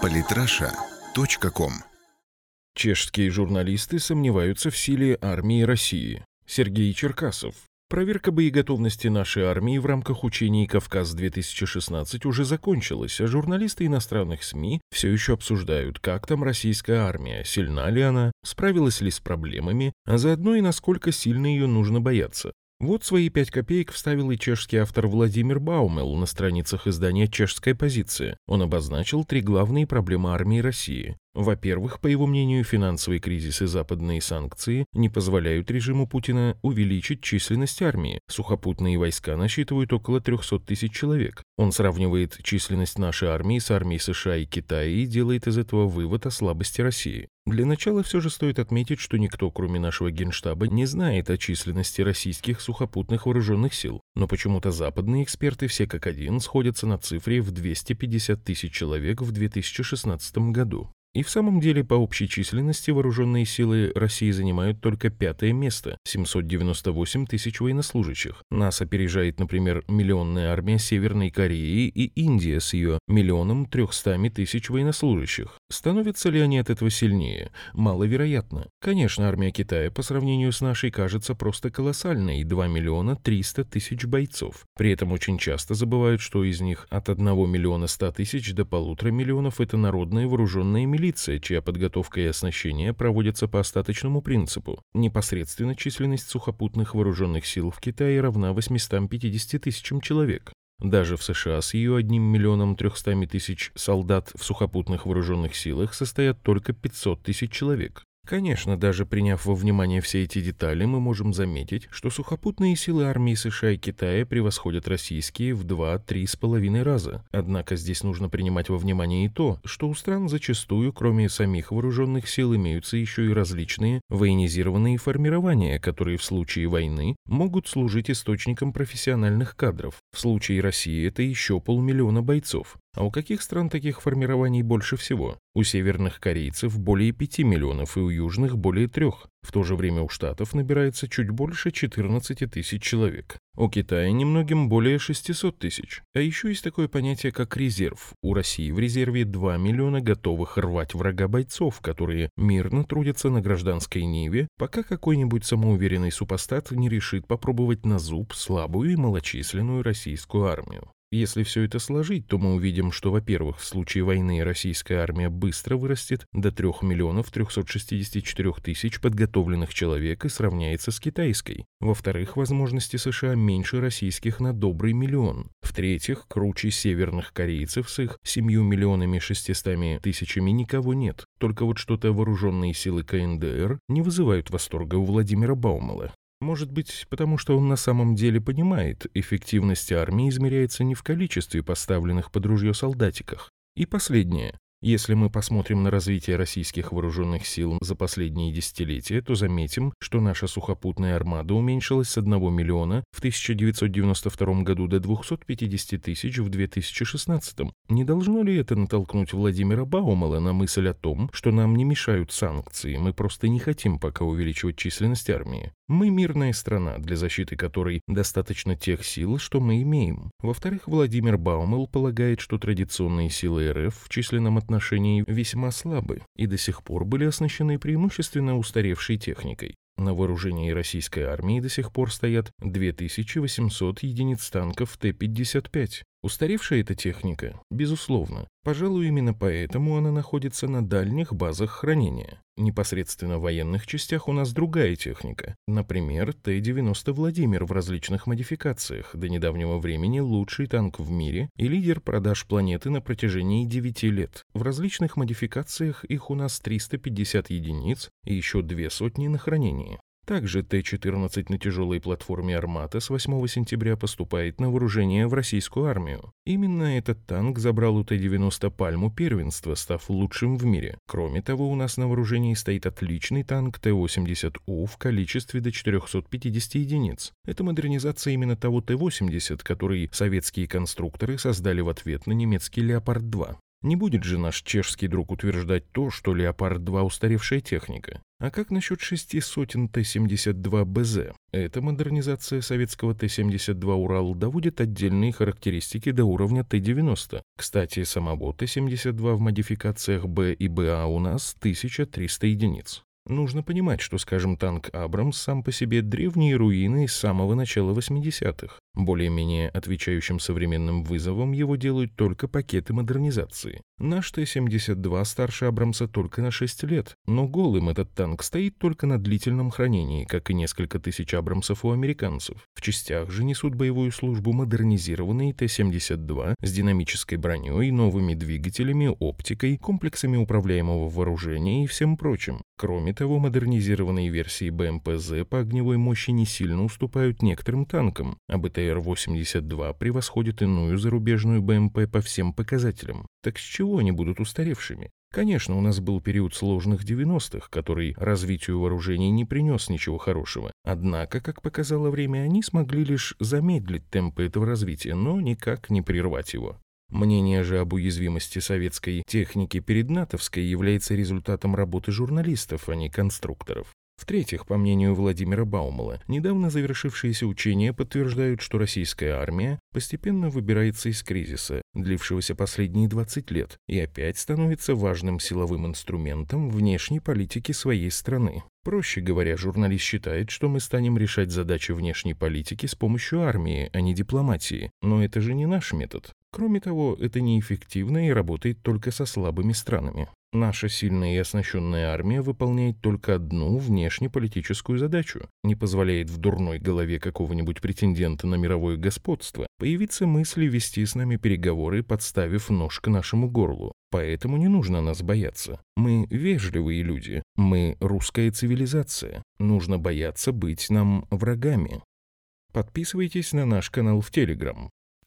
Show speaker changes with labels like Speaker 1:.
Speaker 1: Политраша.ком
Speaker 2: Чешские журналисты сомневаются в силе армии России. Сергей Черкасов. Проверка боеготовности нашей армии в рамках учений «Кавказ-2016» уже закончилась, а журналисты иностранных СМИ все еще обсуждают, как там российская армия, сильна ли она, справилась ли с проблемами, а заодно и насколько сильно ее нужно бояться. Вот свои пять копеек вставил и чешский автор Владимир Баумел на страницах издания «Чешская позиция». Он обозначил три главные проблемы армии России. Во-первых, по его мнению, финансовый кризис и западные санкции не позволяют режиму Путина увеличить численность армии. Сухопутные войска насчитывают около 300 тысяч человек. Он сравнивает численность нашей армии с армией США и Китая и делает из этого вывод о слабости России. Для начала все же стоит отметить, что никто, кроме нашего генштаба, не знает о численности российских сухопутных вооруженных сил. Но почему-то западные эксперты все как один сходятся на цифре в 250 тысяч человек в 2016 году. И в самом деле по общей численности вооруженные силы России занимают только пятое место – 798 тысяч военнослужащих. Нас опережает, например, миллионная армия Северной Кореи и Индия с ее миллионом трехстами тысяч военнослужащих. Становятся ли они от этого сильнее? Маловероятно. Конечно, армия Китая по сравнению с нашей кажется просто колоссальной – 2 миллиона 300 тысяч бойцов. При этом очень часто забывают, что из них от 1 миллиона 100 тысяч до полутора миллионов – это народные вооруженные милиции милиция, чья подготовка и оснащение проводятся по остаточному принципу. Непосредственно численность сухопутных вооруженных сил в Китае равна 850 тысячам человек. Даже в США с ее 1 миллионом 300 тысяч солдат в сухопутных вооруженных силах состоят только 500 тысяч человек. Конечно, даже приняв во внимание все эти детали, мы можем заметить, что сухопутные силы армии США и Китая превосходят российские в 2-3 с половиной раза. Однако здесь нужно принимать во внимание и то, что у стран зачастую, кроме самих вооруженных сил, имеются еще и различные военизированные формирования, которые в случае войны могут служить источником профессиональных кадров. В случае России это еще полмиллиона бойцов. А у каких стран таких формирований больше всего? У северных корейцев более 5 миллионов и у южных более 3. В то же время у Штатов набирается чуть больше 14 тысяч человек. У Китая немногим более 600 тысяч. А еще есть такое понятие, как резерв. У России в резерве 2 миллиона готовых рвать врага бойцов, которые мирно трудятся на гражданской ниве, пока какой-нибудь самоуверенный супостат не решит попробовать на зуб слабую и малочисленную российскую армию. Если все это сложить, то мы увидим, что, во-первых, в случае войны российская армия быстро вырастет до 3 миллионов 364 тысяч подготовленных человек и сравняется с китайской. Во-вторых, возможности США меньше российских на добрый миллион. В-третьих, круче северных корейцев с их 7 миллионами 600 тысячами никого нет. Только вот что-то вооруженные силы КНДР не вызывают восторга у Владимира Баумала. Может быть, потому что он на самом деле понимает, эффективность армии измеряется не в количестве поставленных под ружье солдатиках. И последнее. Если мы посмотрим на развитие российских вооруженных сил за последние десятилетия, то заметим, что наша сухопутная армада уменьшилась с 1 миллиона в 1992 году до 250 тысяч в 2016. Не должно ли это натолкнуть Владимира Баумала на мысль о том, что нам не мешают санкции, мы просто не хотим пока увеличивать численность армии? Мы мирная страна, для защиты которой достаточно тех сил, что мы имеем. Во-вторых, Владимир Баумел полагает, что традиционные силы РФ в численном отношении отношении весьма слабы и до сих пор были оснащены преимущественно устаревшей техникой. На вооружении российской армии до сих пор стоят 2800 единиц танков Т-55. Устаревшая эта техника? Безусловно. Пожалуй, именно поэтому она находится на дальних базах хранения. Непосредственно в военных частях у нас другая техника. Например, Т-90 «Владимир» в различных модификациях, до недавнего времени лучший танк в мире и лидер продаж планеты на протяжении 9 лет. В различных модификациях их у нас 350 единиц и еще две сотни на хранении. Также Т-14 на тяжелой платформе «Армата» с 8 сентября поступает на вооружение в российскую армию. Именно этот танк забрал у Т-90 пальму первенства, став лучшим в мире. Кроме того, у нас на вооружении стоит отличный танк Т-80У в количестве до 450 единиц. Это модернизация именно того Т-80, который советские конструкторы создали в ответ на немецкий «Леопард-2». Не будет же наш чешский друг утверждать то, что «Леопард-2» устаревшая техника. А как насчет шести сотен Т-72 БЗ? Эта модернизация советского Т-72 «Урал» доводит отдельные характеристики до уровня Т-90. Кстати, самого Т-72 в модификациях Б и БА у нас 1300 единиц. Нужно понимать, что, скажем, танк «Абрамс» сам по себе древние руины с самого начала 80-х. Более-менее отвечающим современным вызовам его делают только пакеты модернизации. Наш Т-72 старше Абрамса только на 6 лет, но голым этот танк стоит только на длительном хранении, как и несколько тысяч Абрамсов у американцев. В частях же несут боевую службу модернизированные Т-72 с динамической броней, новыми двигателями, оптикой, комплексами управляемого вооружения и всем прочим. Того, модернизированные версии БМПЗ по огневой мощи не сильно уступают некоторым танкам, а БТР-82 превосходит иную зарубежную БМП по всем показателям. Так с чего они будут устаревшими? Конечно, у нас был период сложных 90-х, который развитию вооружений не принес ничего хорошего. Однако, как показало время, они смогли лишь замедлить темпы этого развития, но никак не прервать его. Мнение же об уязвимости советской техники перед натовской является результатом работы журналистов, а не конструкторов. В-третьих, по мнению Владимира Баумала, недавно завершившиеся учения подтверждают, что российская армия постепенно выбирается из кризиса, длившегося последние 20 лет, и опять становится важным силовым инструментом внешней политики своей страны. Проще говоря, журналист считает, что мы станем решать задачи внешней политики с помощью армии, а не дипломатии. Но это же не наш метод. Кроме того, это неэффективно и работает только со слабыми странами. Наша сильная и оснащенная армия выполняет только одну внешнеполитическую задачу, не позволяет в дурной голове какого-нибудь претендента на мировое господство появиться мысли вести с нами переговоры, подставив нож к нашему горлу. Поэтому не нужно нас бояться. Мы вежливые люди, мы русская цивилизация. Нужно бояться быть нам врагами. Подписывайтесь на наш канал в Телеграм.